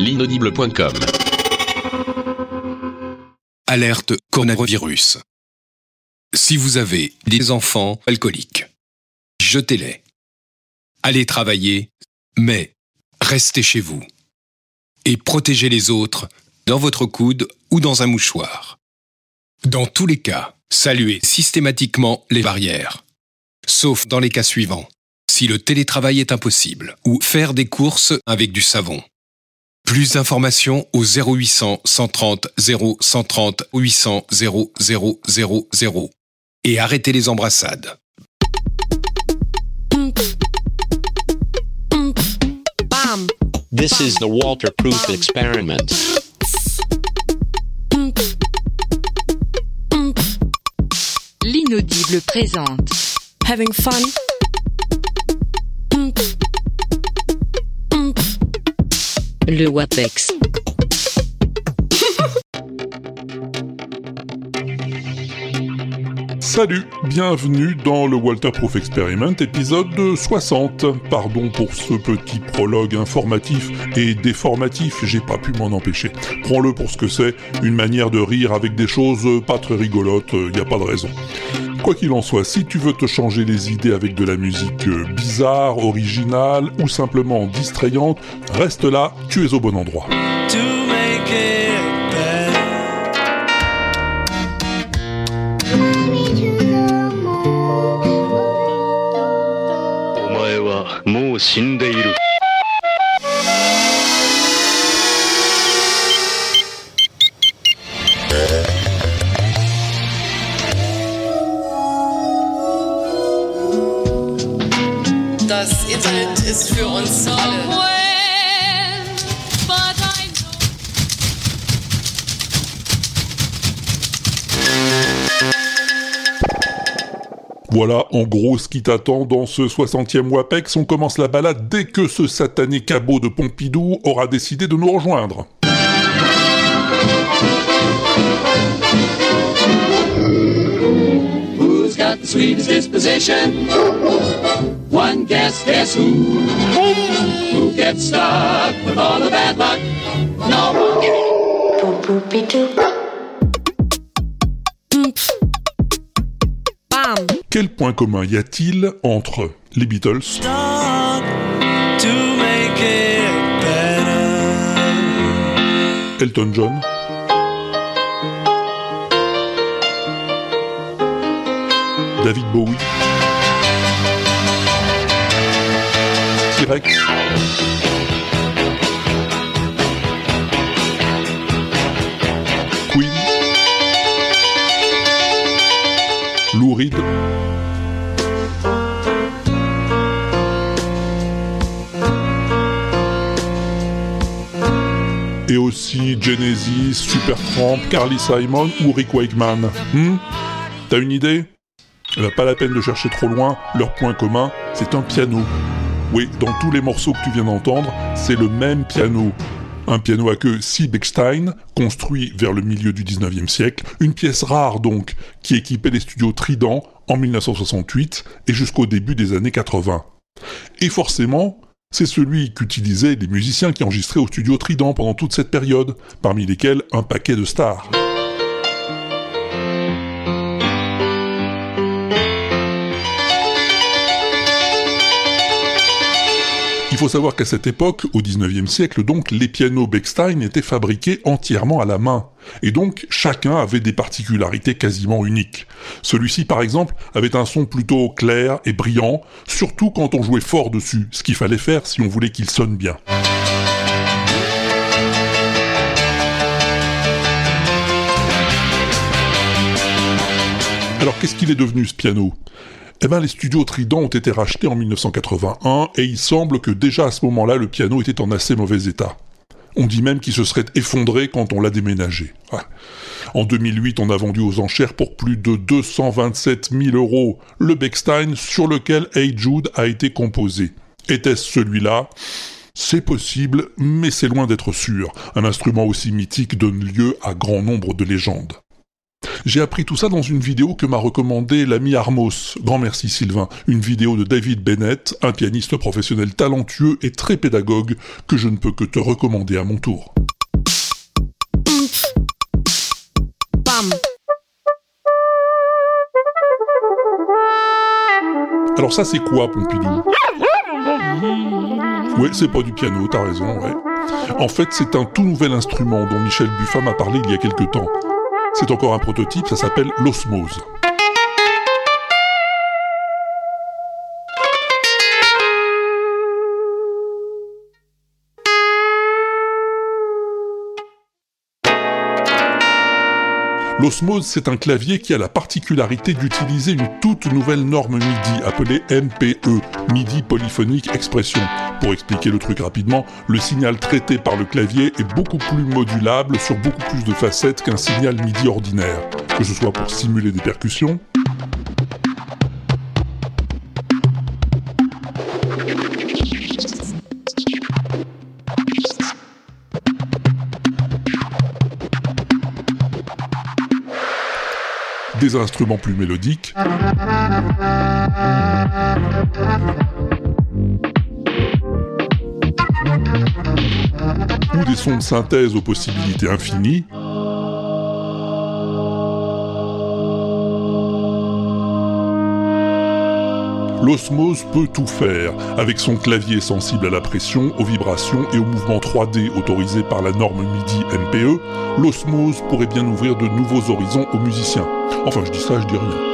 l'inaudible.com. Alerte coronavirus. Si vous avez des enfants alcooliques, jetez-les. Allez travailler, mais restez chez vous. Et protégez les autres dans votre coude ou dans un mouchoir. Dans tous les cas, saluez systématiquement les barrières. Sauf dans les cas suivants. Si le télétravail est impossible ou faire des courses avec du savon. Plus d'informations au 0800 130 0 130 800 0 0 0 0. Et arrêtez les embrassades. This is the Walter Proof experiment. L'inaudible présente. Having fun. Le WAPEX. Salut, bienvenue dans le Walter Proof Experiment, épisode 60. Pardon pour ce petit prologue informatif et déformatif, j'ai pas pu m'en empêcher. Prends-le pour ce que c'est, une manière de rire avec des choses pas très rigolotes, y a pas de raison. Quoi qu'il en soit, si tu veux te changer les idées avec de la musique euh, bizarre, originale ou simplement distrayante, reste là, tu es au bon endroit. Ist für uns alle. Voilà en gros ce qui t'attend dans ce 60e WAPEX. On commence la balade dès que ce satané cabot de Pompidou aura décidé de nous rejoindre. Who's got the sweetest disposition? One guess, guess who? Who gets stuck with all the bad luck? No one. Bam. Quel point commun y a-t-il entre les Beatles, Elton John, David Bowie, Queen, Lou Reed, et aussi Genesis, Supertramp, Carly Simon ou Rick Wakeman. Hmm? T'as une idée? Eh ben, Pas la peine de chercher trop loin, leur point commun, c'est un piano. Oui, dans tous les morceaux que tu viens d'entendre, c'est le même piano. Un piano à queue si Bechstein, construit vers le milieu du 19e siècle, une pièce rare donc, qui équipait les studios Trident en 1968 et jusqu'au début des années 80. Et forcément, c'est celui qu'utilisaient les musiciens qui enregistraient au studio Trident pendant toute cette période, parmi lesquels un paquet de stars. Faut savoir qu'à cette époque, au 19e siècle donc, les pianos Bechstein étaient fabriqués entièrement à la main. Et donc, chacun avait des particularités quasiment uniques. Celui-ci, par exemple, avait un son plutôt clair et brillant, surtout quand on jouait fort dessus, ce qu'il fallait faire si on voulait qu'il sonne bien. Alors qu'est-ce qu'il est devenu ce piano? Eh ben les studios Trident ont été rachetés en 1981 et il semble que déjà à ce moment-là le piano était en assez mauvais état. On dit même qu'il se serait effondré quand on l'a déménagé. Ouais. En 2008, on a vendu aux enchères pour plus de 227 000 euros le Bechstein sur lequel Hey a été composé. Était-ce celui-là? C'est possible, mais c'est loin d'être sûr. Un instrument aussi mythique donne lieu à grand nombre de légendes. J'ai appris tout ça dans une vidéo que m'a recommandée l'ami Armos. Grand merci Sylvain. Une vidéo de David Bennett, un pianiste professionnel talentueux et très pédagogue que je ne peux que te recommander à mon tour. Alors ça c'est quoi Pompidou? Ouais, c'est pas du piano, t'as raison, ouais. En fait, c'est un tout nouvel instrument dont Michel Buffat m'a parlé il y a quelque temps. C'est encore un prototype, ça s'appelle l'osmose. L'osmose, c'est un clavier qui a la particularité d'utiliser une toute nouvelle norme MIDI appelée MPE, MIDI Polyphonic Expression. Pour expliquer le truc rapidement, le signal traité par le clavier est beaucoup plus modulable sur beaucoup plus de facettes qu'un signal MIDI ordinaire, que ce soit pour simuler des percussions, des instruments plus mélodiques, ou des sons de synthèse aux possibilités infinies, L'osmose peut tout faire, avec son clavier sensible à la pression, aux vibrations et aux mouvements 3D autorisés par la norme MIDI MPE, l'osmose pourrait bien ouvrir de nouveaux horizons aux musiciens. Enfin, je dis ça, je dis rien.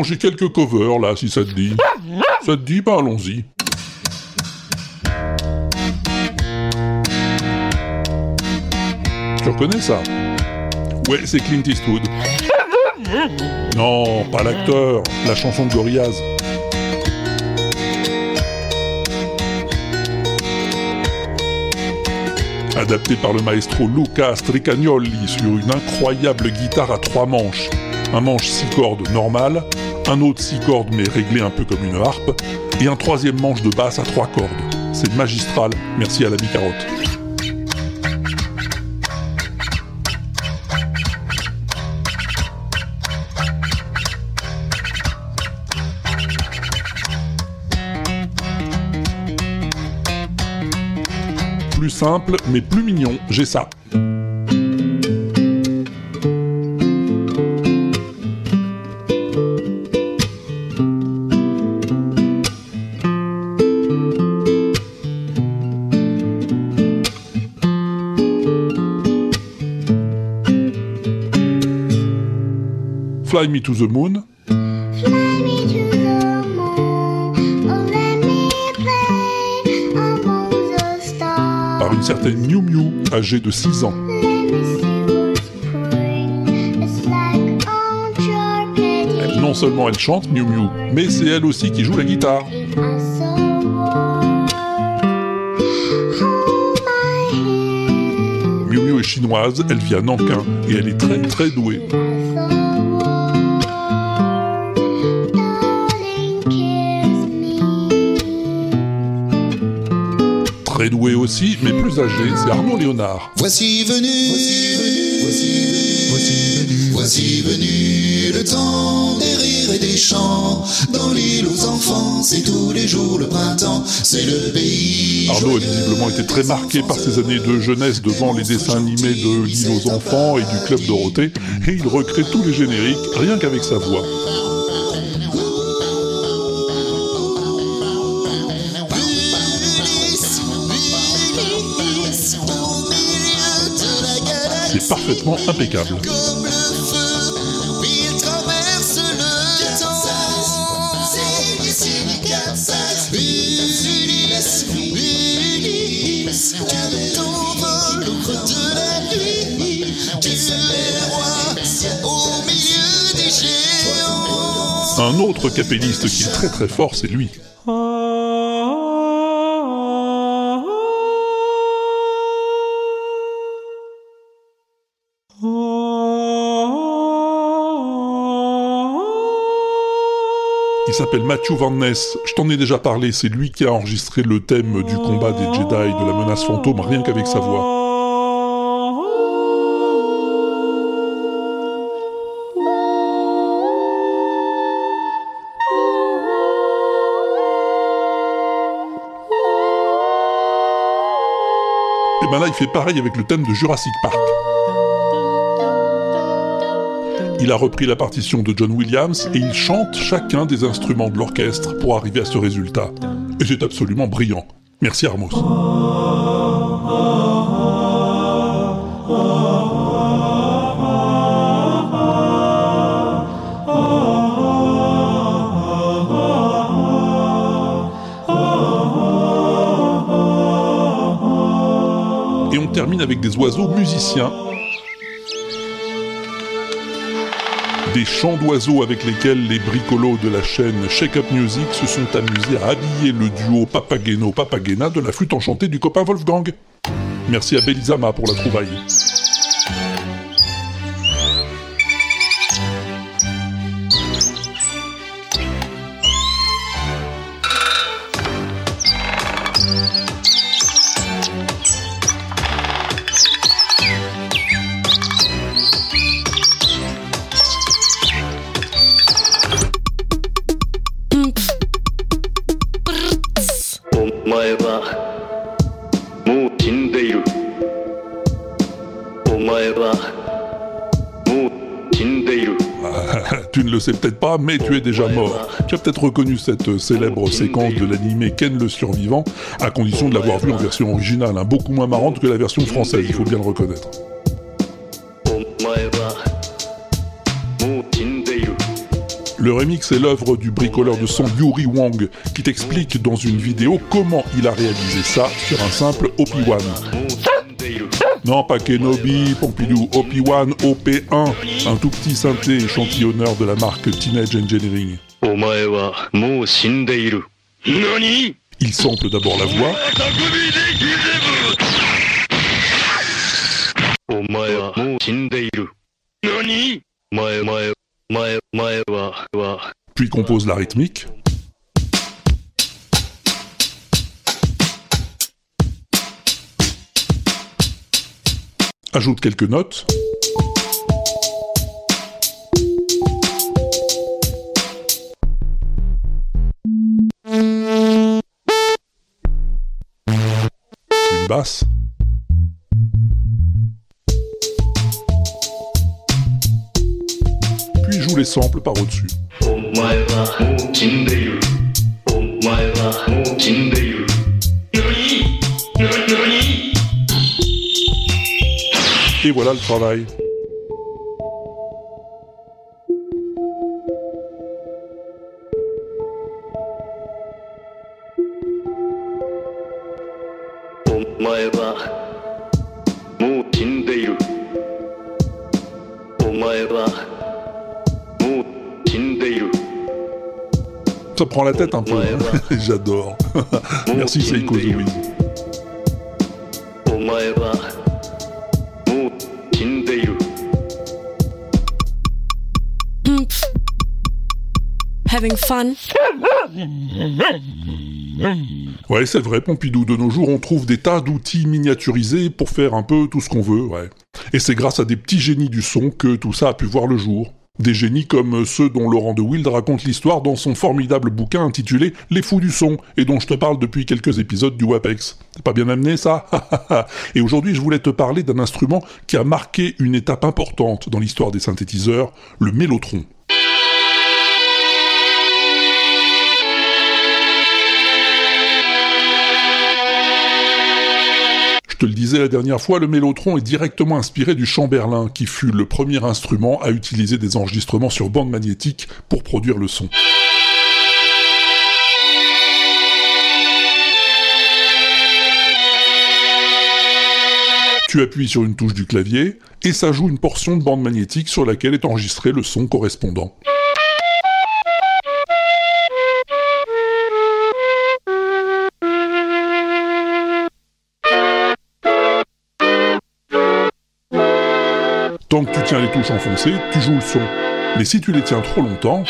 Bon, j'ai quelques covers là, si ça te dit. Ça te dit, bah allons-y. Tu reconnais ça? Ouais, c'est Clint Eastwood. Non, pas l'acteur, la chanson de Gorillaz. Adapté par le maestro Luca Stricagnoli sur une incroyable guitare à trois manches. Un manche six cordes normal, un autre six cordes mais réglé un peu comme une harpe, et un troisième manche de basse à trois cordes. C'est magistral, merci à la bicarotte. Plus simple, mais plus mignon, j'ai ça. Fly Me to the Moon, par une certaine Miu Miu, âgée de 6 ans. Petty Non seulement elle chante Miu Miu, mais c'est elle aussi qui joue la guitare. Miu Miu est chinoise, elle vit à Nankin et elle est très très douée. Très douée aussi, mais plus âgée, c'est Arnaud Léonard. Voici venu, voici venu, voici venu, voici venu le temps des rires et des chants. Dans l'île aux enfants, c'est tous les jours le printemps, c'est le pays. Arnaud a visiblement été très marqué par ses années de jeunesse devant les dessins animés de l'île aux enfants et du club Dorothée, et il recrée tous les génériques rien qu'avec sa voix. Des géants. Un autre capelliste qui est très très fort, c'est lui. Matthew Van Ness. Je t'en ai déjà parlé. C'est lui qui a enregistré le thème du combat des Jedi, de la menace fantôme, rien qu'avec sa voix. Et ben là, il fait pareil avec le thème de Jurassic Park. Il a repris la partition de John Williams et il chante chacun des instruments de l'orchestre pour arriver à ce résultat. Et c'est absolument brillant. Merci Armos. Et on termine avec des oiseaux musiciens. Des chants d'oiseaux avec lesquels les bricolos de la chaîne Shake Up Music se sont amusés à habiller le duo Papageno-Papagena de la flûte enchantée du copain Wolfgang. Merci à Belisama pour la trouvaille. Sais peut-être pas, mais tu es déjà mort. Tu as peut-être reconnu cette célèbre séquence de l'animé Ken le Survivant, à condition de l'avoir vu en version originale, hein, beaucoup moins marrante que la version française, il faut bien le reconnaître. Le remix est l'œuvre du bricoleur de son Yuri Wong, qui t'explique dans une vidéo comment il a réalisé ça sur un simple OP1. Non, pas Kenobi, Pompidou, OP1, OP1, un. Tout petit synthé échantillonneur de la marque Teenage Engineering. Il sample d'abord la voix, puis compose la rythmique. Ajoute quelques notes. Une basse. Puis joue les samples par au-dessus. Et voilà le travail. Ça prend la tête un peu. hein. J'adore. Merci Seiko Zoui. Ouais, c'est vrai, Pompidou. De nos jours, on trouve des tas d'outils miniaturisés pour faire un peu tout ce qu'on veut. Et c'est grâce à des petits génies du son que tout ça a pu voir le jour. Des génies comme ceux dont Laurent de Wild raconte l'histoire dans son formidable bouquin intitulé Les fous du son, et dont je te parle depuis quelques épisodes du WAPEX. C'est pas bien amené ça Et aujourd'hui je voulais te parler d'un instrument qui a marqué une étape importante dans l'histoire des synthétiseurs, le mélotron. Te le disais la dernière fois, le mélotron est directement inspiré du chamberlin, qui fut le premier instrument à utiliser des enregistrements sur bande magnétique pour produire le son. Tu appuies sur une touche du clavier, et ça joue une portion de bande magnétique sur laquelle est enregistré le son correspondant. Tant que tu tiens les touches enfoncées, tu joues le son. Mais si tu les tiens trop longtemps,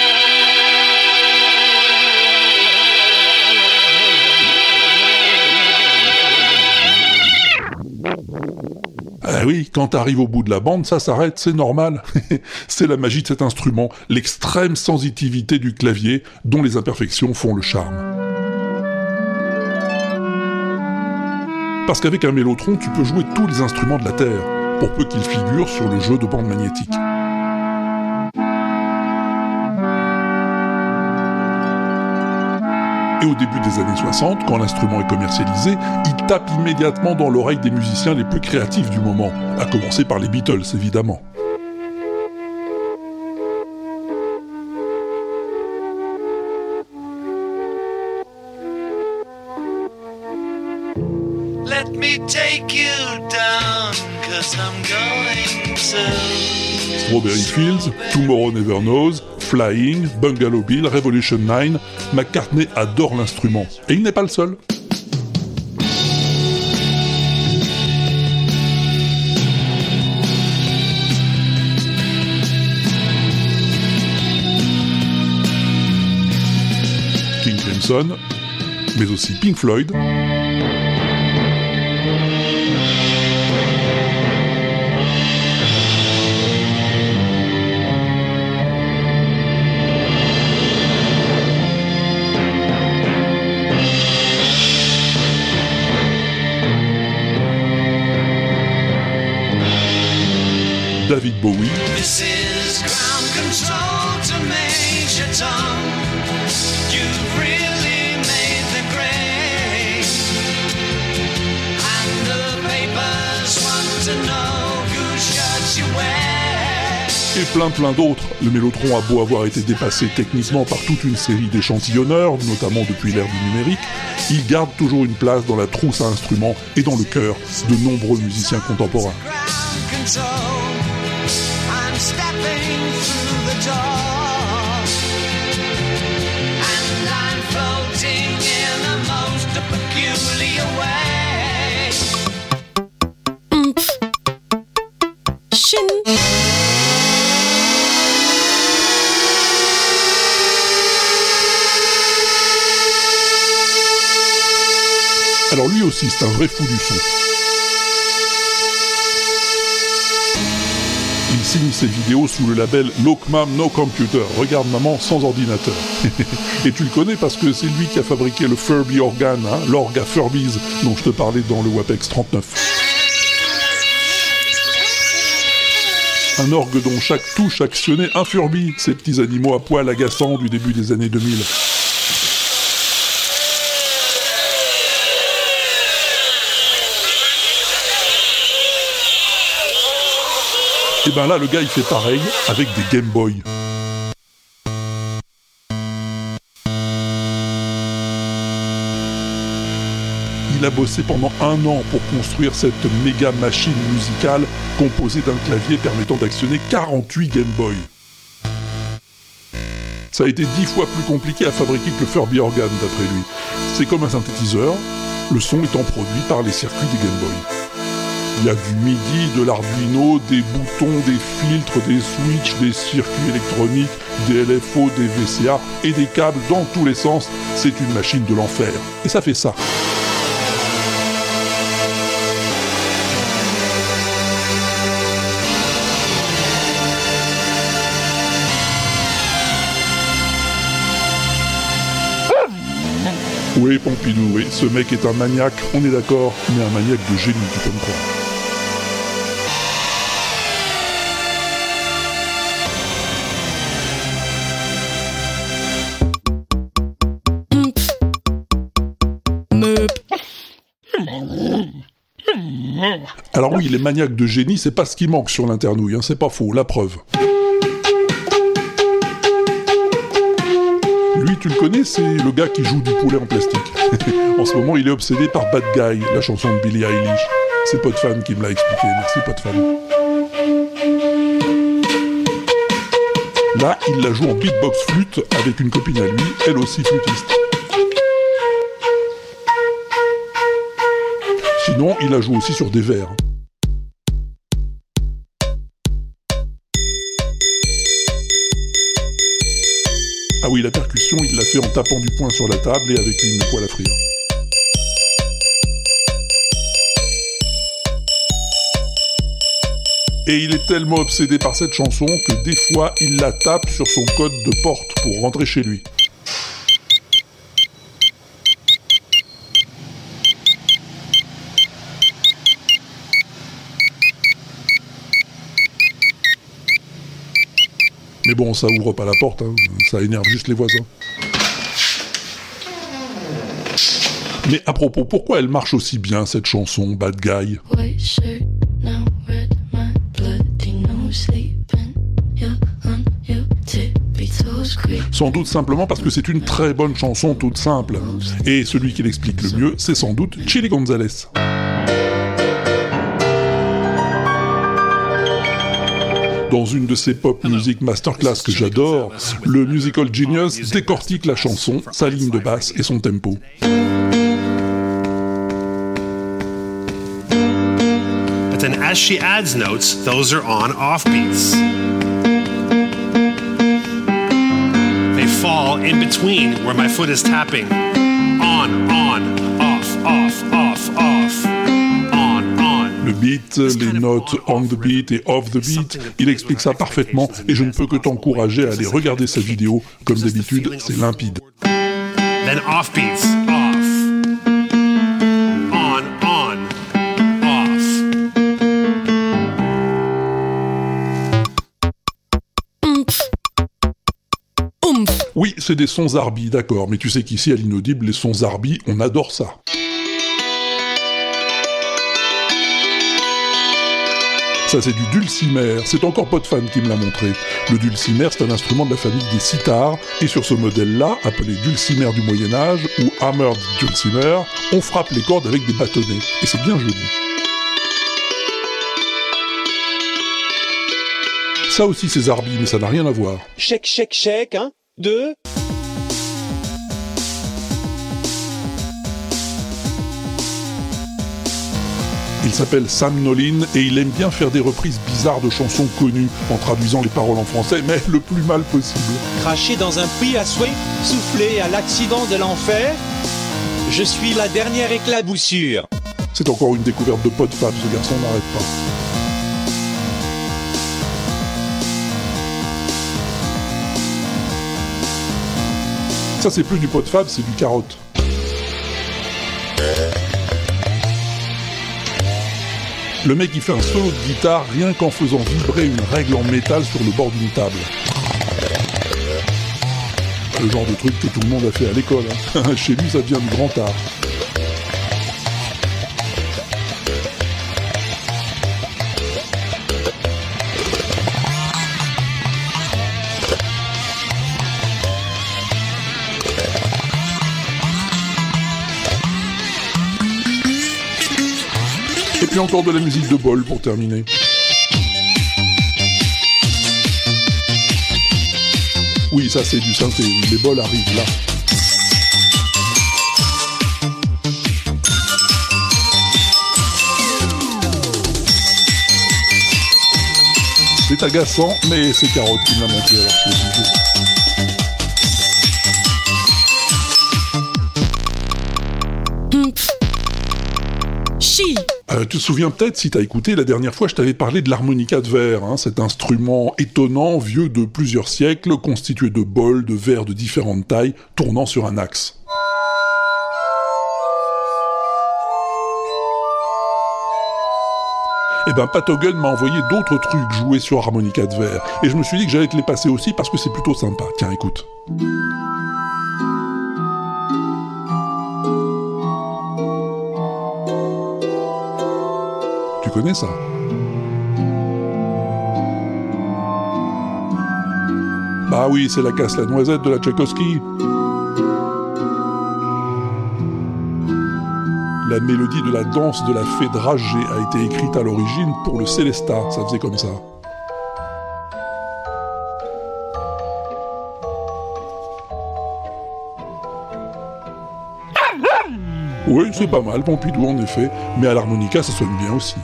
Ah oui, quand t'arrives au bout de la bande, ça s'arrête, c'est normal. c'est la magie de cet instrument, l'extrême sensitivité du clavier dont les imperfections font le charme. Parce qu'avec un mélotron, tu peux jouer tous les instruments de la Terre pour peu qu'ils figurent sur le jeu de bande magnétique. Et au début des années 60, quand l'instrument est commercialisé, il tape immédiatement dans l'oreille des musiciens les plus créatifs du moment, à commencer par les Beatles évidemment. Fields, Tomorrow Never Knows, Flying, Bungalow Bill, Revolution 9, McCartney adore l'instrument. Et il n'est pas le seul. King Crimson, mais aussi Pink Floyd, David Bowie, This is ground control to Major Tom. You've really made the grade. And the papers want to know whose shirts you wear. et plein plein d'autres. Le mélotron a beau avoir été dépassé techniquement par toute une série d'échantillonneurs, notamment depuis l'ère du numérique, il garde toujours une place dans la trousse à instruments et dans le cœur de nombreux musiciens contemporains. Lui aussi, c'est un vrai fou du son. Il signe ses vidéos sous le label Look No Computer, regarde maman sans ordinateur. Et tu le connais parce que c'est lui qui a fabriqué le Furby Organ, hein, l'orgue à Furbies dont je te parlais dans le WAPEX 39. Un orgue dont chaque touche actionnait un Furby, ces petits animaux à poils agaçants du début des années 2000. Et ben là, le gars, il fait pareil avec des Game Boy. Il a bossé pendant un an pour construire cette méga machine musicale composée d'un clavier permettant d'actionner 48 Game Boy. Ça a été dix fois plus compliqué à fabriquer que Furby Organ, d'après lui. C'est comme un synthétiseur, le son étant produit par les circuits des Game Boy. Il y a du MIDI, de l'Arduino, des boutons, des filtres, des switches, des circuits électroniques, des LFO, des VCA et des câbles dans tous les sens. C'est une machine de l'enfer. Et ça fait ça. Oui, Pompidou, oui, ce mec est un maniaque, on est d'accord, mais un maniaque de génie, tu peux me croire. Oui, les maniaques de génie, c'est pas ce qui manque sur l'internouille, hein, c'est pas faux, la preuve. Lui, tu le connais, c'est le gars qui joue du poulet en plastique. en ce moment, il est obsédé par Bad Guy, la chanson de Billie Eilish. C'est Podfan qui me l'a expliqué, merci Podfan. Là, il la joue en beatbox flûte avec une copine à lui, elle aussi flûtiste. Sinon, il la joue aussi sur des verres. Ah oui, la percussion, il l'a fait en tapant du poing sur la table et avec une poêle à frire. Et il est tellement obsédé par cette chanson que des fois il la tape sur son code de porte pour rentrer chez lui. Mais bon, ça ouvre pas la porte, hein. ça énerve juste les voisins. Mais à propos, pourquoi elle marche aussi bien cette chanson, Bad Guy? Sans doute simplement parce que c'est une très bonne chanson toute simple. Et celui qui l'explique le mieux, c'est sans doute Chili Gonzalez. Dans une de ses pop music masterclass que j'adore, le musical genius décortique la chanson, sa ligne de basse et son tempo. But then as she adds notes, those are on off beats. They fall in between where my foot is tapping. On, on, off, off, off, off. Le beat, les notes on the beat et off the beat, il explique ça parfaitement et je ne peux que t'encourager à aller regarder sa vidéo. Comme d'habitude, c'est limpide. Then off beats, off. On, on, off. Oomph. Oomph. Oui, c'est des sons Zarbi, d'accord, mais tu sais qu'ici à l'inaudible, les sons Zarbi, on adore ça. Ça, c'est du dulcimer. C'est encore pas de fan qui me l'a montré. Le dulcimer, c'est un instrument de la famille des sitars, et sur ce modèle-là, appelé dulcimer du Moyen-Âge, ou hammered dulcimer, on frappe les cordes avec des bâtonnets. Et c'est bien joli. Ça aussi, c'est Zarbi, mais ça n'a rien à voir. Chèque, chèque, chèque, hein Deux. Il s'appelle Sam Nolin et il aime bien faire des reprises bizarres de chansons connues en traduisant les paroles en français, mais le plus mal possible. Craché dans un puits à souhait, soufflé à l'accident de l'enfer. Je suis la dernière éclaboussure. C'est encore une découverte de pot de fab, ce garçon n'arrête pas. Ça c'est plus du pot de fab, c'est du carotte. Le mec il fait un solo de guitare rien qu'en faisant vibrer une règle en métal sur le bord d'une table. Le genre de truc que tout le monde a fait à l'école. hein. Chez lui ça devient du grand art. Puis encore de la musique de bol pour terminer. Oui, ça c'est du synthé, les bols arrivent là. C'est agaçant, mais c'est Carotte qui me l'a montré, alors je suis. Euh, tu te souviens peut-être, si t'as écouté, la dernière fois, je t'avais parlé de l'harmonica de verre, hein, cet instrument étonnant, vieux de plusieurs siècles, constitué de bols, de verres de différentes tailles, tournant sur un axe. Eh ben, Pat m'a envoyé d'autres trucs joués sur harmonica de verre, et je me suis dit que j'allais te les passer aussi parce que c'est plutôt sympa. Tiens, écoute. Tu connais ça? Bah oui, c'est la casse la noisette de la Tchaïkovski. La mélodie de la danse de la fée dragée a été écrite à l'origine pour le Célestat, ça faisait comme ça. Oui, c'est pas mal, Pompidou en effet, mais à l'harmonica ça sonne bien aussi.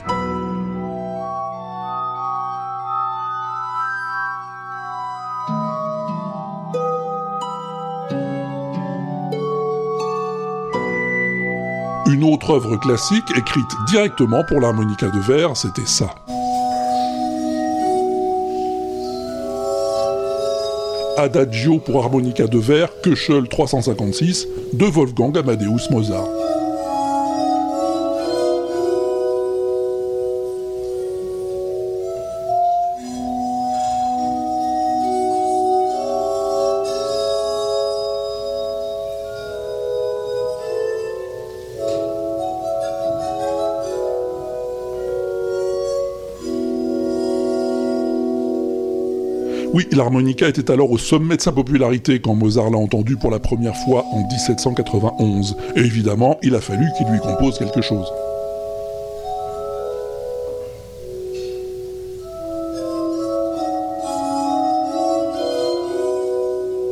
œuvre classique écrite directement pour l'harmonica de verre, c'était ça. Adagio pour harmonica de verre, Köchel 356 de Wolfgang Amadeus Mozart. Oui, l'harmonica était alors au sommet de sa popularité quand Mozart l'a entendu pour la première fois en 1791. Et évidemment, il a fallu qu'il lui compose quelque chose.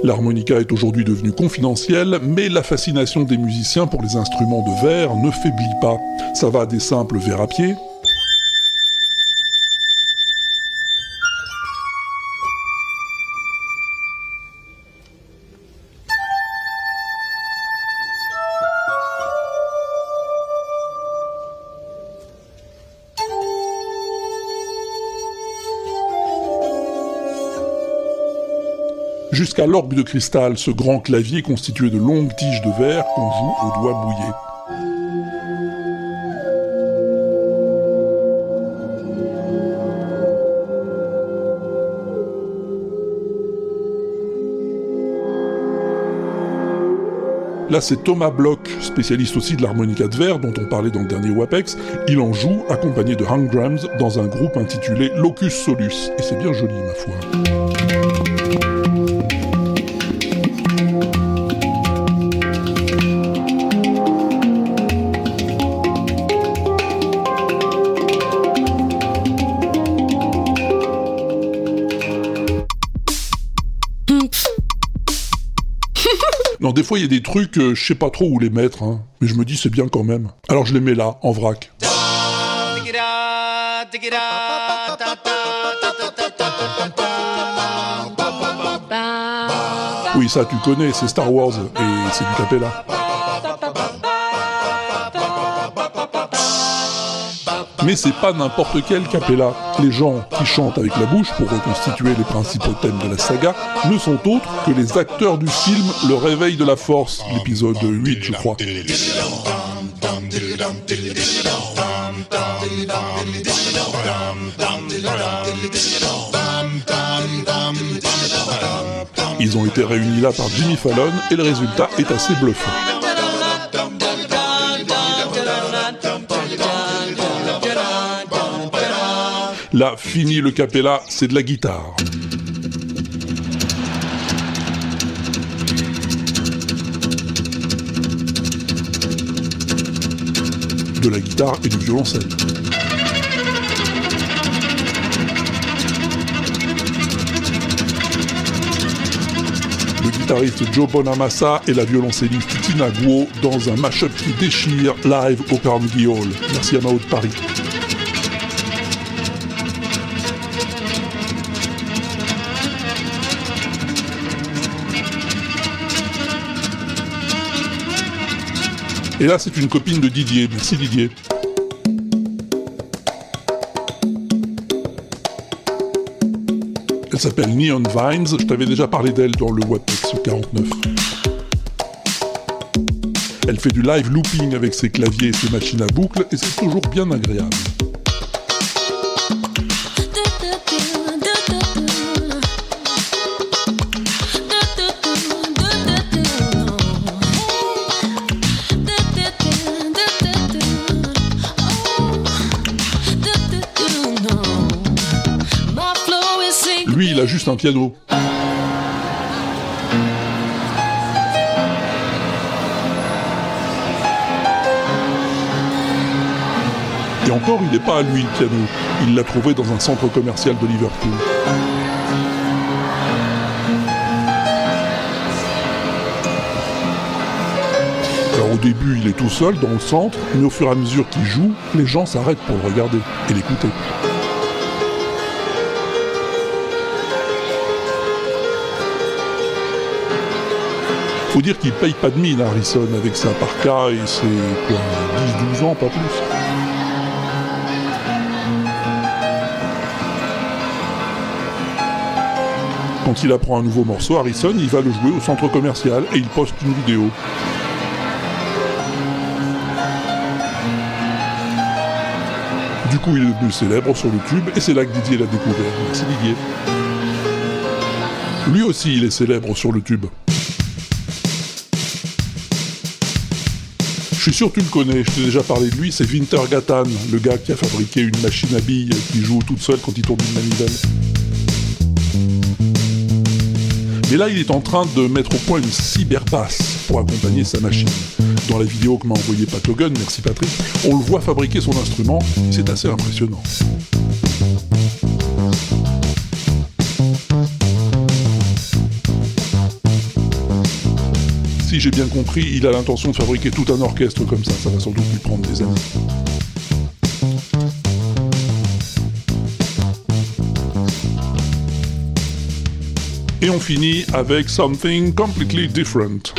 L'harmonica est aujourd'hui devenue confidentielle, mais la fascination des musiciens pour les instruments de verre ne faiblit pas. Ça va des simples verres à pied, jusqu'à l'orgue de cristal, ce grand clavier constitué de longues tiges de verre qu'on joue aux doigts mouillés. Là, c'est Thomas Bloch, spécialiste aussi de l'harmonica de verre dont on parlait dans le dernier WAPEX. Il en joue accompagné de Hank Drums dans un groupe intitulé Locus Solus. Et c'est bien joli, ma foi. Non, des fois, il y a des trucs, euh, je sais pas trop où les mettre, hein. mais je me dis c'est bien quand même. Alors je les mets là, en vrac. Oui, ça tu connais, c'est Star Wars, et c'est du capella. Mais c'est pas n'importe quel capella. Les gens qui chantent avec la bouche pour reconstituer les principaux thèmes de la saga ne sont autres que les acteurs du film Le Réveil de la Force, l'épisode 8 je crois. Ils ont été réunis là par Jimmy Fallon et le résultat est assez bluffant. Là, fini le capella, c'est de la guitare. De la guitare et du violoncelle. Le guitariste Joe Bonamassa et la violoncelliste Tina Guo dans un mashup qui déchire live au Carnegie Hall. Merci à Mao de Paris. Et là, c'est une copine de Didier. Merci Didier. Elle s'appelle Neon Vines. Je t'avais déjà parlé d'elle dans le WebEx 49. Elle fait du live looping avec ses claviers et ses machines à boucle et c'est toujours bien agréable. Un piano. Et encore, il n'est pas à lui le piano. Il l'a trouvé dans un centre commercial de Liverpool. Alors au début, il est tout seul dans le centre, mais au fur et à mesure qu'il joue, les gens s'arrêtent pour le regarder et l'écouter. Faut dire qu'il paye pas de mine, Harrison, avec sa parka et ses quoi, 10-12 ans, pas plus. Quand il apprend un nouveau morceau, Harrison, il va le jouer au centre commercial et il poste une vidéo. Du coup, il est devenu célèbre sur le tube et c'est là que Didier l'a découvert. Merci Didier. Lui aussi, il est célèbre sur le tube. Suis sûr que tu le connais, je t'ai déjà parlé de lui, c'est Winter Gatan, le gars qui a fabriqué une machine à billes qui joue toute seule quand il tourne une manivelle. Mais là, il est en train de mettre au point une cyberbasse pour accompagner sa machine. Dans la vidéo que m'a envoyé Patogun, merci Patrick, on le voit fabriquer son instrument, c'est assez impressionnant. Si j'ai bien compris, il a l'intention de fabriquer tout un orchestre comme ça, ça va sans doute lui prendre des années. Et on finit avec Something Completely Different.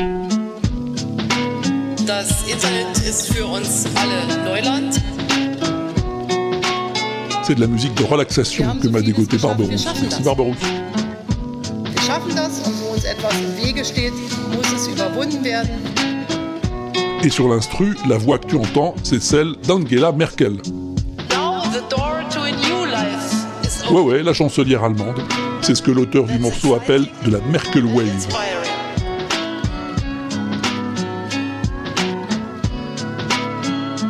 Das Internet ist für uns alle Neuland. C'est de la musique de relaxation que m'a dégoté Barberousse. Merci Barberousse. Wir schaffen das und wo uns etwas steht, muss es überwunden werden. Et sur l'instru, la voix que tu entends, c'est celle d'Angela Merkel. Now the door to a new life is Ouais ouais, la chancelière allemande. C'est ce que l'auteur du morceau appelle de la Merkel Wave.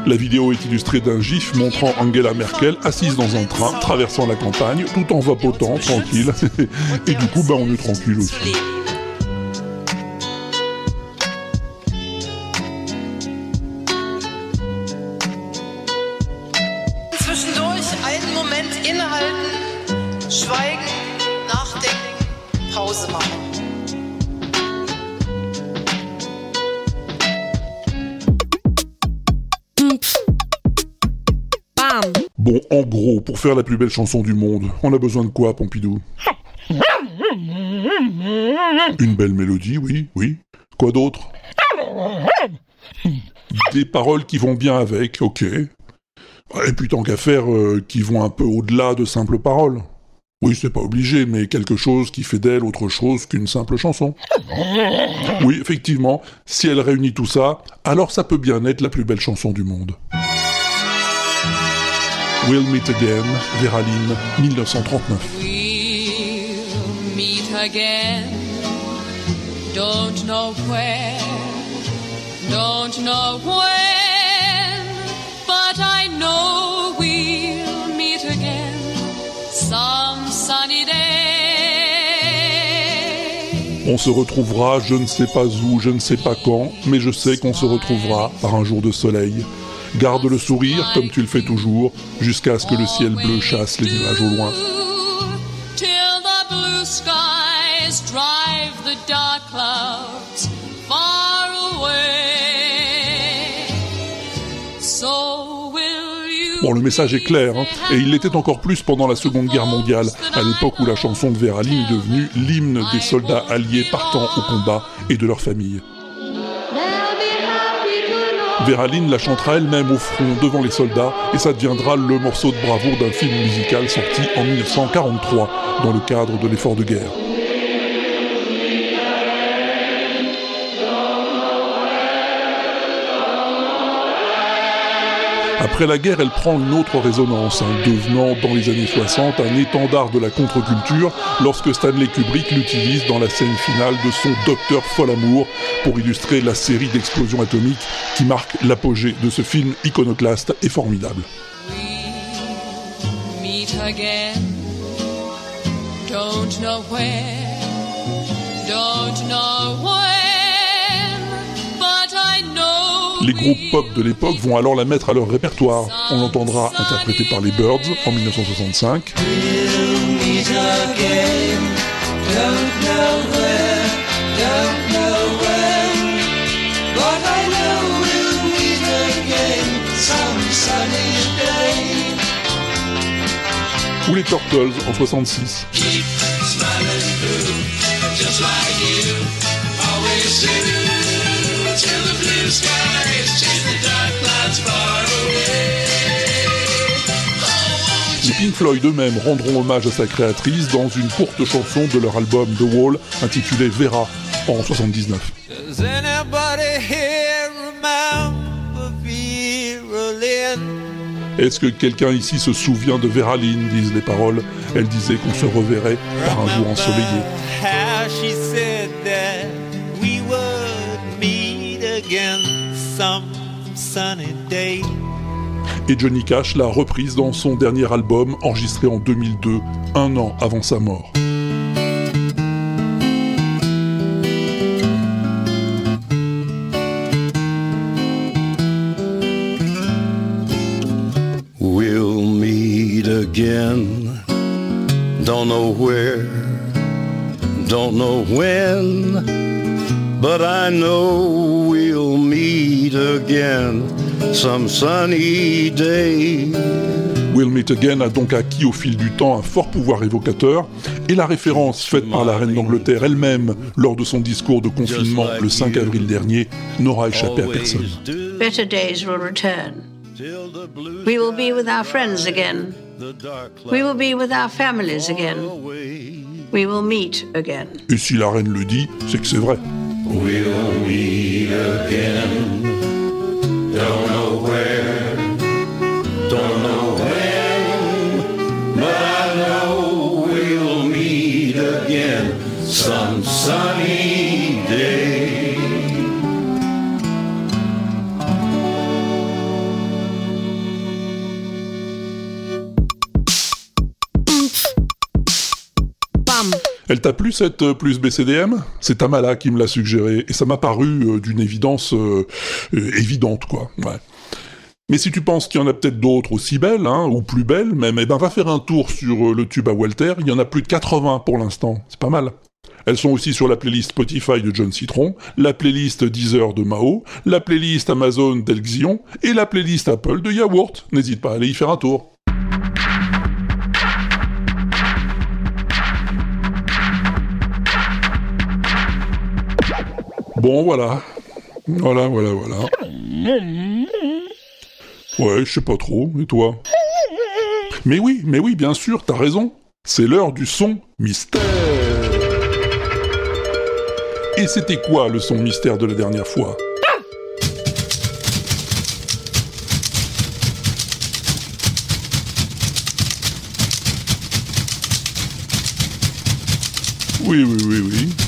La vidéo est illustrée d'un gif montrant Angela Merkel assise dans un train, traversant la campagne, tout en vapotant, tranquille. Et du coup, bah, on est tranquille aussi. Bon, en gros, pour faire la plus belle chanson du monde, on a besoin de quoi, Pompidou? Une belle mélodie, oui, oui. Quoi d'autre? Des paroles qui vont bien avec, ok. Et puis tant qu'à faire, euh, qui vont un peu au-delà de simples paroles. Oui, c'est pas obligé, mais quelque chose qui fait d'elle autre chose qu'une simple chanson. Oui, effectivement, si elle réunit tout ça, alors ça peut bien être la plus belle chanson du monde. We'll Meet Again, Vera Lynn, 1939. We'll meet again. Don't know where, don't know when, but I know we'll meet again some sunny day. On se retrouvera, je ne sais pas où, je ne sais pas quand, mais je sais qu'on se retrouvera par un jour de soleil. Garde le sourire, comme tu le fais toujours, jusqu'à ce que le ciel bleu chasse les nuages au loin. Bon, le message est clair, hein, et il l'était encore plus pendant la Seconde Guerre mondiale, à l'époque où la chanson de Vera Lynn est devenue l'hymne des soldats alliés partant au combat et de leurs familles. Vera Lynn la chantera elle-même au front devant les soldats et ça deviendra le morceau de bravoure d'un film musical sorti en 1943 dans le cadre de l'effort de guerre. Après la guerre, elle prend une autre résonance, hein, devenant dans les années 60 un étendard de la contre-culture lorsque Stanley Kubrick l'utilise dans la scène finale de son Docteur Folamour pour illustrer la série d'explosions atomiques qui marque l'apogée de ce film iconoclaste et formidable. Les groupes pop de l'époque vont alors la mettre à leur répertoire. On l'entendra interprétée par les Birds en 1965. meet again. Don't know where, don't know when, but I know we'll meet again some sunny day. Ou les Turtles en 66. Pink Floyd eux-mêmes rendront hommage à sa créatrice dans une courte chanson de leur album The Wall intitulée Vera en 79. Does anybody here remember Vera Lynn? Est-ce que quelqu'un ici se souvient de Vera Lynn disent les paroles? Elle disait qu'on se reverrait par un jour ensoleillé. How she said that we would meet again some sunny day? Et Johnny Cash l'a reprise dans son dernier album enregistré en 2002, un an avant sa mort. We'll meet again. Don't know where, don't know when, but I know we'll meet again some sunny day. We'll Meet Again a donc acquis au fil du temps un fort pouvoir évocateur, et la référence faite par la reine d'Angleterre elle-même lors de son discours de confinement le 5 avril dernier n'aura échappé à personne. Better days will return. We will be with our friends again. We will be with our families again. We will meet again. Et si la reine le dit, c'est que c'est vrai. We'll meet again. Elle t'a plu cette euh, plus BCDM C'est Tamala qui me l'a suggéré, et ça m'a paru euh, d'une évidence euh, évidente, quoi. Mais si tu penses qu'il y en a peut-être d'autres aussi belles, hein, ou plus belles même, eh ben va faire un tour sur le tube à Walter, il y en a plus de 80 pour l'instant, c'est pas mal. Elles sont aussi sur la playlist Spotify de John Citron, la playlist Deezer de Mao, la playlist Amazon d'Elxion, et la playlist Apple de Yaourt. N'hésite pas à aller y faire un tour. Bon, voilà. Voilà, voilà, voilà. Ouais, je sais pas trop. Et toi? Mais oui, mais oui, bien sûr, t'as raison. C'est l'heure du son mystère. Et c'était quoi le son mystère de la dernière fois? Oui, oui, oui, oui.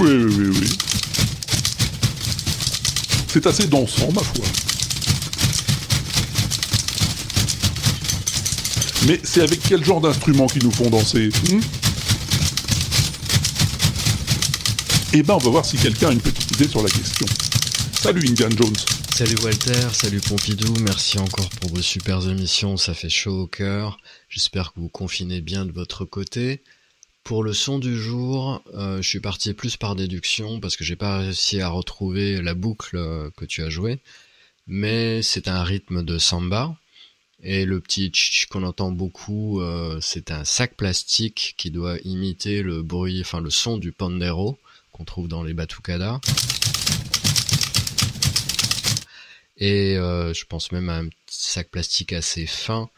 Oui, oui, oui. C'est assez dansant, ma foi. Mais c'est avec quel genre d'instruments qu'ils nous font danser hmm? Eh ben, on va voir si quelqu'un a une petite idée sur la question. Salut Indiana Jones. Salut Walter, salut Pompidou, merci encore pour vos super émissions, ça fait chaud au cœur. J'espère que vous confinez bien de votre côté. Pour le son du jour, euh, je suis parti plus par déduction parce que j'ai pas réussi à retrouver la boucle euh, que tu as jouée, mais c'est un rythme de samba. Et le petit tch qu'on entend beaucoup, euh, c'est un sac plastique qui doit imiter le bruit, enfin le son du pandero qu'on trouve dans les batucadas. Et je pense même à un sac plastique assez fin,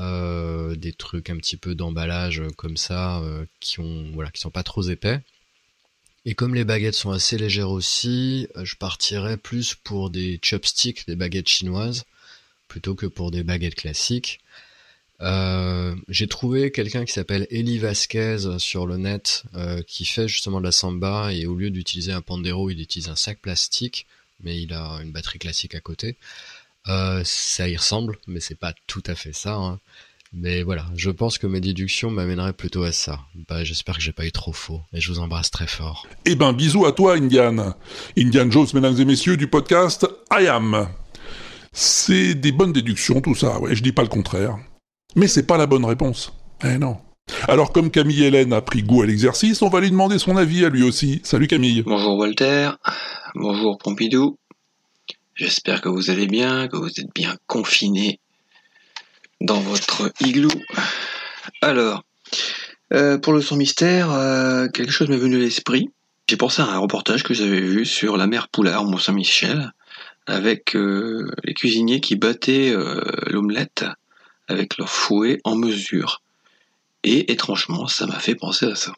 euh, des trucs un petit peu d'emballage euh, comme ça, euh, qui ont voilà, qui sont pas trop épais. Et comme les baguettes sont assez légères aussi, je partirais plus pour des chopsticks, des baguettes chinoises, plutôt que pour des baguettes classiques. J'ai trouvé quelqu'un qui s'appelle Eli Vasquez sur le net qui fait justement de la samba et au lieu d'utiliser un pandero, il utilise un sac plastique, mais il a une batterie classique à côté. Euh, ça y ressemble, mais c'est pas tout à fait ça. hein. Mais voilà, je pense que mes déductions m'amèneraient plutôt à ça. Bah, j'espère que j'ai pas eu trop faux et je vous embrasse très fort. Eh ben, bisous à toi, Indian. Indian Jones, mesdames et messieurs, du podcast I Am. C'est des bonnes déductions, tout ça, ouais, je dis pas le contraire. Mais c'est pas la bonne réponse. Eh non. Alors, comme Camille Hélène a pris goût à l'exercice, on va lui demander son avis à lui aussi. Salut Camille. Bonjour Walter, bonjour Pompidou. J'espère que vous allez bien, que vous êtes bien confinés dans votre igloo. Alors, euh, pour le son mystère, euh, quelque chose m'est venu à l'esprit. J'ai pensé à un reportage que j'avais vu sur la mer Poulard, Mont-Saint-Michel, avec euh, les cuisiniers qui battaient l'omelette avec leur fouet en mesure. Et étrangement, ça m'a fait penser à ça.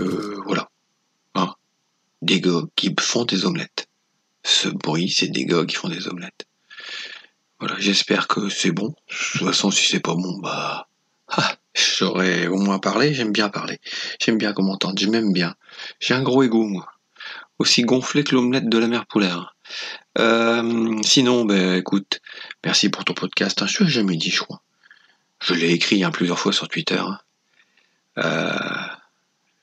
Euh, voilà. Hein. Des gars qui font des omelettes. Ce bruit, c'est des gars qui font des omelettes. Voilà, j'espère que c'est bon. De toute façon, si c'est pas bon, bah... Ah, j'aurais au moins parlé, j'aime bien parler. J'aime bien comment entendre, j'aime bien. J'ai un gros égo, moi. Aussi gonflé que l'omelette de la mère poulaire. Euh, sinon, ben écoute, merci pour ton podcast. Hein. Je l'ai jamais dit, je crois. Je l'ai écrit hein, plusieurs fois sur Twitter. hein. Euh,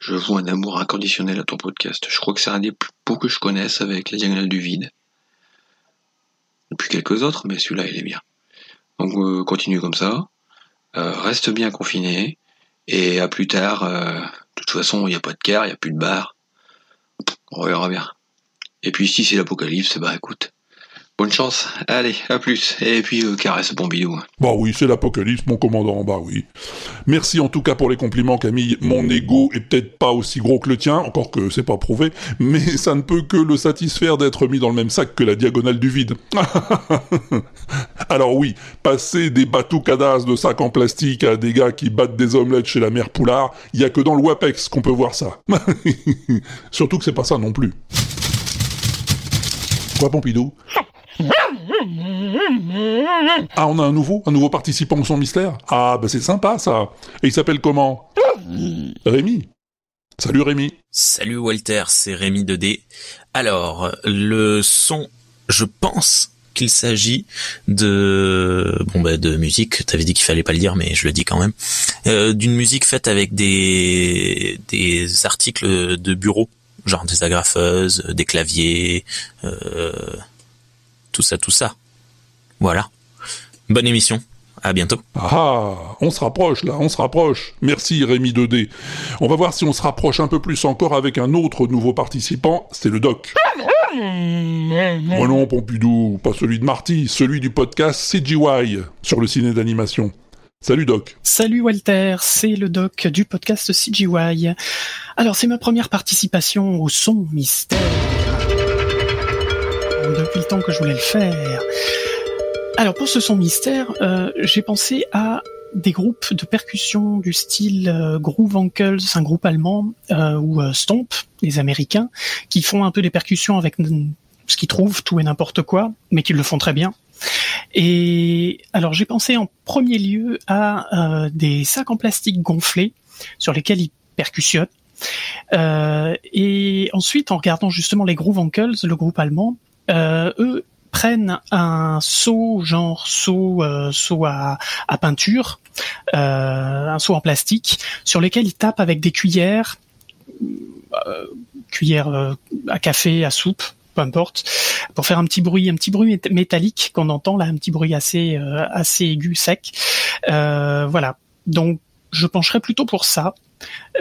je vois un amour inconditionnel à ton podcast. Je crois que c'est un des plus beaux que je connaisse avec la diagonale du vide. Et puis quelques autres, mais celui-là, il est bien. Donc euh, continue comme ça. Euh, reste bien confiné. Et à plus tard. euh, de toute façon, il n'y a pas de car, il n'y a plus de bar. On verra bien. Et puis si c'est l'apocalypse, bah écoute. Bonne chance. Allez, à plus. Et puis euh, caresse Pompidou. Bah oui, c'est l'apocalypse, mon commandant, bah oui. Merci en tout cas pour les compliments, Camille. Mon ego est peut-être pas aussi gros que le tien, encore que c'est pas prouvé, mais ça ne peut que le satisfaire d'être mis dans le même sac que la diagonale du vide. Alors oui, passer des batoucadas de sacs en plastique à des gars qui battent des omelettes chez la mère Poulard, il y a que dans le WAPEX qu'on peut voir ça. Surtout que c'est pas ça non plus. Quoi, Pompidou? Ah, on a un nouveau, un nouveau participant au son mystère Ah, bah c'est sympa ça. Et il s'appelle comment? Rémi. Salut Rémi. Salut Walter, c'est Rémi 2D. Alors, le son, je pense qu'il s'agit de bon bah de musique. T'avais dit qu'il fallait pas le dire, mais je le dis quand même. Euh, D'une musique faite avec des des articles de bureau, genre des agrafeuses, des claviers, euh, tout ça, tout ça. Voilà. Bonne émission. À bientôt. Ah, on se rapproche là, on se rapproche. Merci Rémi 2D. On va voir si on se rapproche un peu plus encore avec un autre nouveau participant, c'est le doc. Oh non, Pompidou, pas celui de Marty, celui du podcast CGY sur le ciné d'animation. Salut Doc. Salut Walter, c'est le doc du podcast CGY. Alors c'est ma première participation au son mystère. Depuis le temps que je voulais le faire. Alors pour ce son mystère, euh, j'ai pensé à des groupes de percussion du style euh, Groove Uncles, un groupe allemand, euh, ou Stomp, les Américains, qui font un peu des percussions avec ce qu'ils trouvent, tout et n'importe quoi, mais qui le font très bien. Et alors j'ai pensé en premier lieu à des sacs en plastique gonflés sur lesquels ils percussionnent. Et ensuite, en regardant justement les Groove Uncles, le groupe allemand, eux prennent un seau genre seau euh, seau à, à peinture, euh, un seau en plastique, sur lequel ils tapent avec des cuillères, euh, cuillères euh, à café, à soupe, peu importe, pour faire un petit bruit, un petit bruit mét- métallique qu'on entend là, un petit bruit assez euh, assez aigu, sec. Euh, voilà. Donc je pencherai plutôt pour ça.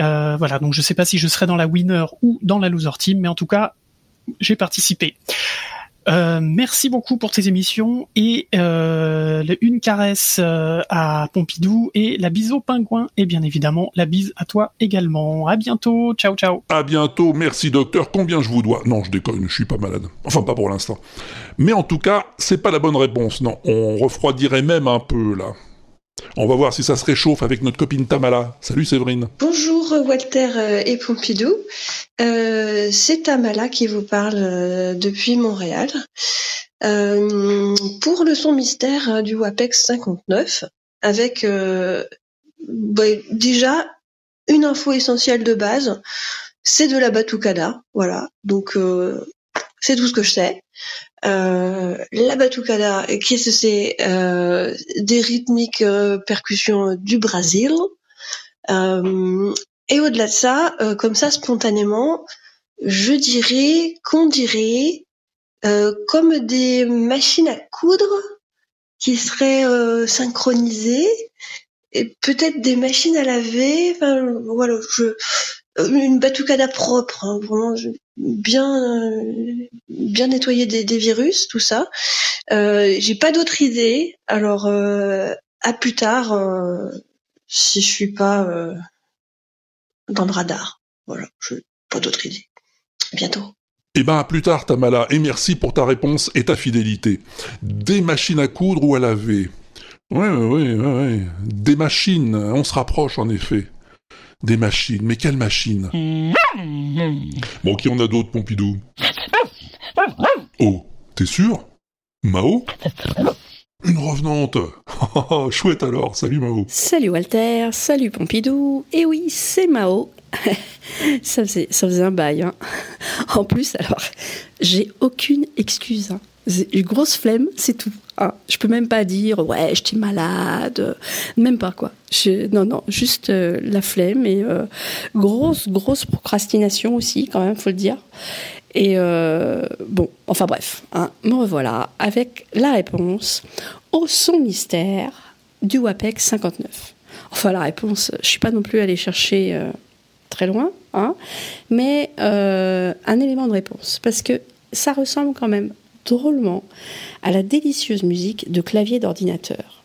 Euh, voilà. Donc je sais pas si je serai dans la winner ou dans la loser team, mais en tout cas j'ai participé. Euh, merci beaucoup pour tes émissions et euh, une caresse euh, à Pompidou et la bise au pingouin et bien évidemment la bise à toi également. À bientôt, ciao ciao. À bientôt, merci docteur. Combien je vous dois? Non, je déconne, je suis pas malade. Enfin, pas pour l'instant. Mais en tout cas, c'est pas la bonne réponse. Non, on refroidirait même un peu là. On va voir si ça se réchauffe avec notre copine Tamala. Salut Séverine. Bonjour Walter euh, et Pompidou, Euh, c'est Tamala qui vous parle euh, depuis Montréal. Euh, pour le son mystère euh, du WAPEX 59, avec euh, bah, déjà une info essentielle de base, c'est de la batucada, voilà. Donc euh, c'est tout ce que je sais. Euh, la batucada, qu'est-ce que c'est Des rythmiques euh, percussions du Brésil. Euh, et au-delà de ça, comme ça spontanément, je dirais qu'on dirait comme des machines à coudre qui seraient synchronisées et peut-être des machines à laver. Enfin voilà, je une batucada propre, hein, vraiment bien euh, bien nettoyer des, virus, tout ça. Euh, J'ai pas d'autres idées. Alors euh, à plus tard, si je suis pas dans le radar. Voilà, je pas d'autre idée. À bientôt. Eh ben, à plus tard, Tamala, et merci pour ta réponse et ta fidélité. Des machines à coudre ou à laver? Ouais, ouais, ouais, ouais. Des machines, on se rapproche en effet. Des machines, mais quelles machines? Bon, qui en a d'autres, Pompidou? Oh, t'es sûr? Mao? Une revenante Chouette alors, salut Mao Salut Walter, salut Pompidou. Et oui, c'est Mao. ça, faisait, ça faisait un bail. hein. En plus, alors, j'ai aucune excuse. hein. Une grosse flemme, c'est tout. hein. Je peux même pas dire ouais, j'étais malade, même pas quoi. Non, non, juste euh, la flemme et euh, grosse, grosse procrastination aussi, quand même, faut le dire. Et euh, bon, enfin bref, hein, me revoilà avec la réponse au son mystère du WAPEX 59. Enfin, la réponse, je suis pas non plus allée chercher très loin, hein, mais un élément de réponse, parce que ça ressemble quand même drôlement à la délicieuse musique de clavier d'ordinateur,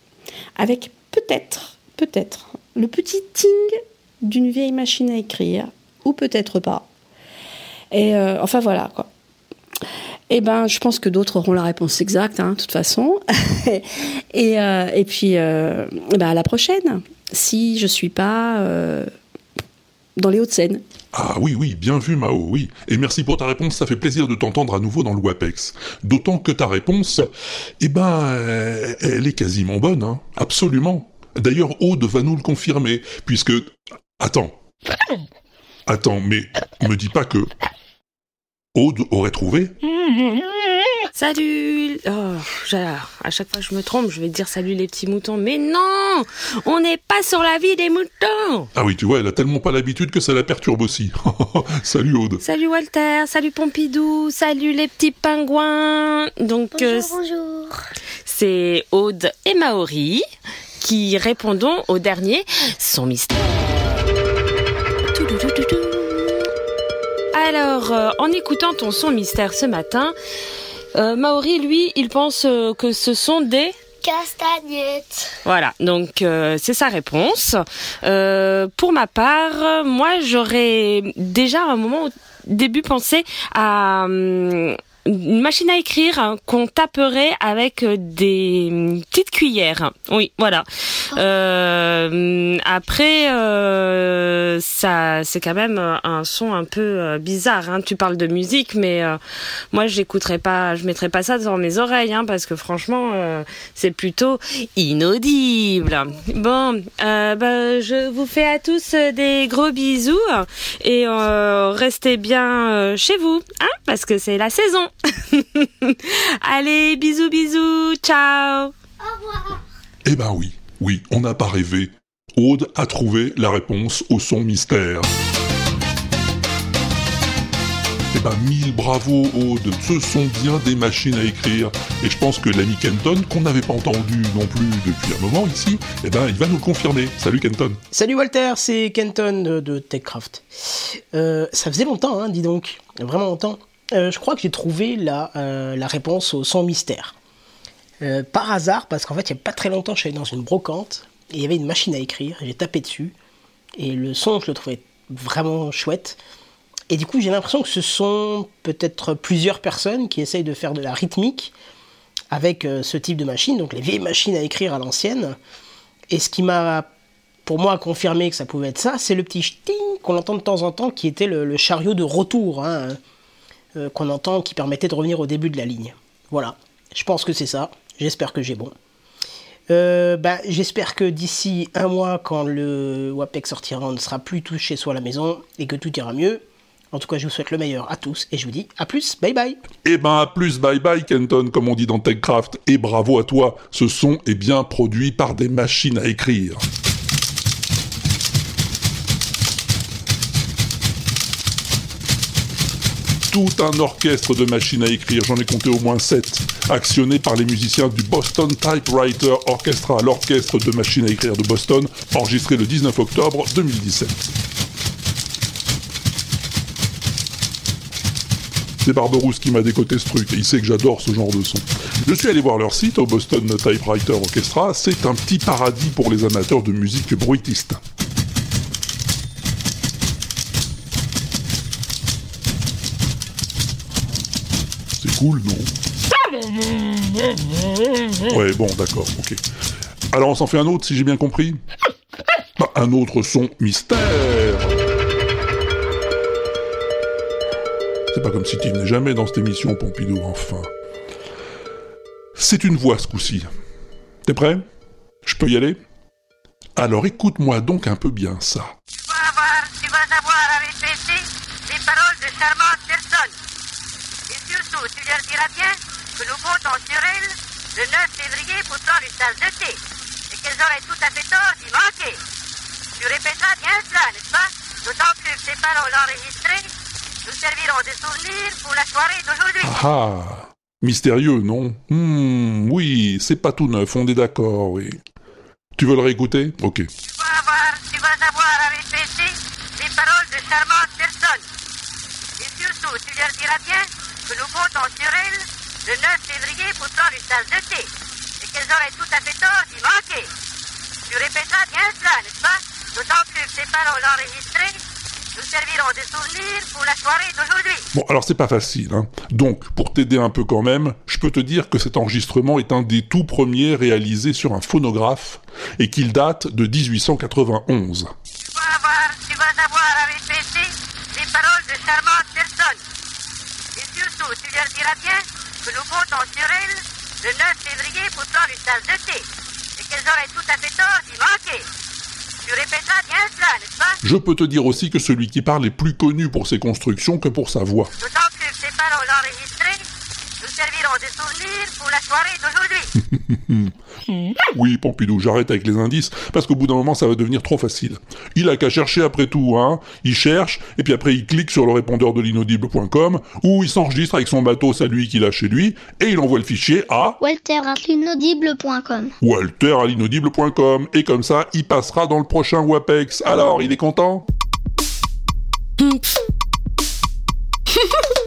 avec peut-être, peut-être, le petit ting d'une vieille machine à écrire, ou peut-être pas. Et euh, enfin voilà quoi. Eh ben, je pense que d'autres auront la réponse exacte, hein, de toute façon. et, euh, et puis, ben, à la prochaine, si je suis pas dans les Hauts-de-Seine. Ah oui, oui, bien vu Mao, oui. Et merci pour ta réponse, ça fait plaisir de t'entendre à nouveau dans le WAPEX. D'autant que ta réponse, eh ben, euh, elle est quasiment bonne, hein. Absolument. D'ailleurs, Aude va nous le confirmer, puisque... Attends. Attends, mais me dis pas que... Aude aurait trouvé Salut oh. À chaque fois que je me trompe, je vais dire salut les petits moutons. Mais non On n'est pas sur la vie des moutons Ah oui, tu vois, elle a tellement pas l'habitude que ça la perturbe aussi. Salut Aude. Salut Walter, salut Pompidou, salut les petits pingouins. Donc euh, bonjour. c'est Aude et Maori qui répondons au dernier son mystère. Alors, euh, en écoutant ton son mystère ce matin, Maori, lui, il pense euh, que ce sont des... Castagnettes. Voilà, donc euh, c'est sa réponse. Euh, pour ma part, euh, moi j'aurais déjà à un moment au début pensé à hum, une machine à écrire hein, qu'on taperait avec euh, des hum, petites cuillères. Oui, voilà. Euh, après, euh, ça, c'est quand même euh, un son un peu euh, bizarre. Hein. Tu parles de musique, mais euh, moi, j'écouterais pas, je mettrais pas ça dans mes oreilles, hein, parce que franchement, euh, c'est plutôt inaudible. Bon, euh, bah, je vous fais à tous des gros bisous et euh, restez bien chez vous, hein, parce que c'est la saison. Allez, bisous, bisous, ciao. Eh ben oui, oui, on n'a pas rêvé. Aude a trouvé la réponse au son mystère. Eh ben mille bravo Aude, ce sont bien des machines à écrire. Et je pense que l'ami Kenton, qu'on n'avait pas entendu non plus depuis un moment ici, eh ben il va nous le confirmer. Salut Kenton. Salut Walter, c'est Kenton de, de TechCraft. Euh, ça faisait longtemps, hein, dis donc, vraiment longtemps. Euh, je crois que j'ai trouvé la, euh, réponse au son mystère. Euh, par hasard, parce qu'en fait, il n'y a pas très longtemps, je suis allé dans une brocante et il y avait une machine à écrire. J'ai tapé dessus et le son, je le trouvais vraiment chouette. Et du coup, j'ai l'impression que ce sont peut-être plusieurs personnes qui essayent de faire de la rythmique avec ce type de machine, donc les vieilles machines à écrire à l'ancienne. Et ce qui m'a, pour moi, confirmé que ça pouvait être ça, c'est le petit ch'ting qu'on entend de temps en temps, qui était le, le chariot de retour, hein, euh, qu'on entend, qui permettait de revenir au début de la ligne. Voilà, je pense que c'est ça. J'espère que j'ai bon. Euh, bah, J'espère que d'ici un mois, quand le WAPEX sortira, on ne sera plus tous chez soi à la maison et que tout ira mieux. En tout cas, je vous souhaite le meilleur à tous et je vous dis à plus, bye bye. Eh ben à plus, bye bye Kenton, comme on dit dans TechCraft. Et bravo à toi, ce son est bien produit par des machines à écrire. Tout un orchestre de machines à écrire, j'en ai compté au moins 7, actionné par les musiciens du Boston Typewriter Orchestra, l'orchestre de machines à écrire de Boston, enregistré le 19 octobre 2017. C'est Barberousse qui m'a décoté ce truc, et il sait que j'adore ce genre de son. Je suis allé voir leur site au Boston Typewriter Orchestra, c'est un petit paradis pour les amateurs de musique bruitiste. Cool, non Ouais, bon, d'accord, ok. Alors on s'en fait un autre, si j'ai bien compris Bah, Un autre son mystère C'est pas comme si tu venais jamais dans cette émission, Pompidou, enfin. C'est une voix ce coup-ci. T'es prêt? Je peux y aller? Alors écoute-moi donc un peu bien ça. Tu vas avoir à répéter les paroles de. Surtout, tu leur diras bien que nous comptons sur elles le 9 février pour prendre une tasse de thé. Et qu'elles auraient tout à fait tort d'y manquer. Tu répéteras bien cela, n'est-ce pas? D'autant plus que ces paroles enregistrées nous serviront de souvenir pour la soirée d'aujourd'hui. Ah Mystérieux, non? Hmm, oui, c'est pas tout neuf, on est d'accord, oui. Tu veux le réécouter? Ok. Tu vas avoir, tu vas avoir à répéter les paroles de charmantes personnes. Et surtout, tu leur diras bien que nous comptons sur elles le 9 février pour prendre une tasse de thé. Et qu'elles auraient tout à fait tort d'y manquer. Tu répéteras bien cela, n'est-ce pas? D'autant plus que ces paroles enregistrées nous serviront de souvenir pour la soirée d'aujourd'hui. Bon, alors c'est pas facile, hein. Donc, pour t'aider un peu quand même, je peux te dire que cet enregistrement est un des tout premiers réalisés sur un phonographe et qu'il date de 1891. Tu vas avoir, tu vas avoir à répéter les paroles de charmantes personnes. Surtout, tu leur diras bien que nous comptons sur elles le 9 février pour prendre une tasse de thé. Et qu'elles auraient tout à fait tort d'y manquer. Tu répéteras bien cela, n'est-ce pas? Je peux te dire aussi que celui qui parle est plus connu pour ses constructions que pour sa voix. D'autant que ces paroles enregistrées nous serviront de souvenir pour la soirée d'aujourd'hui. Oui, Pompidou, j'arrête avec les indices, parce qu'au bout d'un moment, ça va devenir trop facile. Il a qu'à chercher après tout, hein. Il cherche, et puis après il clique sur le répondeur de l'inaudible.com, où il s'enregistre avec son bateau à lui qu'il a chez lui, et il envoie le fichier à walter.inaudible.com. walter à l'inaudible.com, et comme ça, il passera dans le prochain WAPEX. Alors, il est content?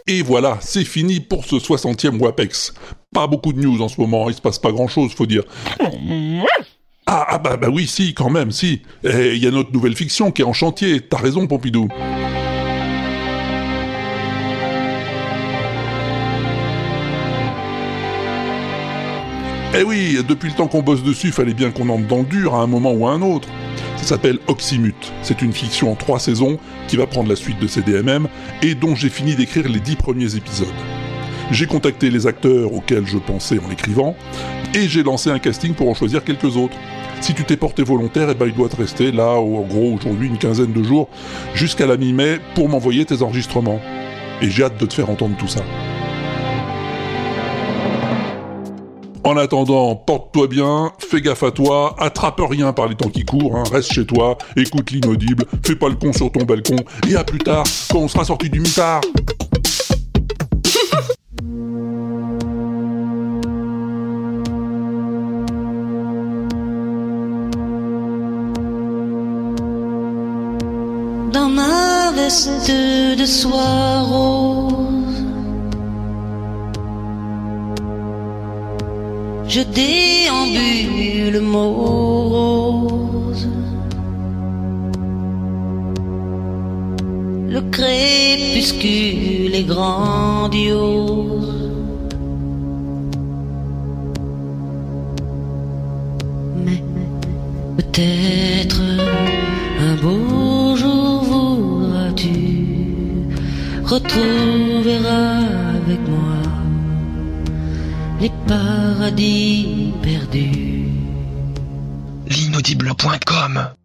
Et voilà, c'est fini pour ce 60e WAPEX. Pas beaucoup de news en ce moment, il se passe pas grand chose, faut dire. Ah, ah bah, bah oui, si, quand même, si. Et Il y a notre nouvelle fiction qui est en chantier, t'as raison, Pompidou. Eh oui, depuis le temps qu'on bosse dessus, fallait bien qu'on entre dans le dur à un moment ou à un autre. Ça s'appelle Oxymute. C'est une fiction en trois saisons qui va prendre la suite de CDMM et dont j'ai fini d'écrire les dix premiers épisodes. J'ai contacté les acteurs auxquels je pensais en l'écrivant et j'ai lancé un casting pour en choisir quelques autres. Si tu t'es porté volontaire, eh ben il doit te rester là, en gros, aujourd'hui, une quinzaine de jours, jusqu'à la mi-mai, pour m'envoyer tes enregistrements. Et j'ai hâte de te faire entendre tout ça. En attendant, porte-toi bien, fais gaffe à toi, attrape rien par les temps qui courent, hein, reste chez toi, écoute l'inaudible, fais pas le con sur ton balcon, et à plus tard, quand on sera sorti du mitard. De soie rose. Je déambule morose. Le crépuscule est grandiose. Mais peut-être un beau jour retrouver avec moi les paradis perdus. L'inaudible.com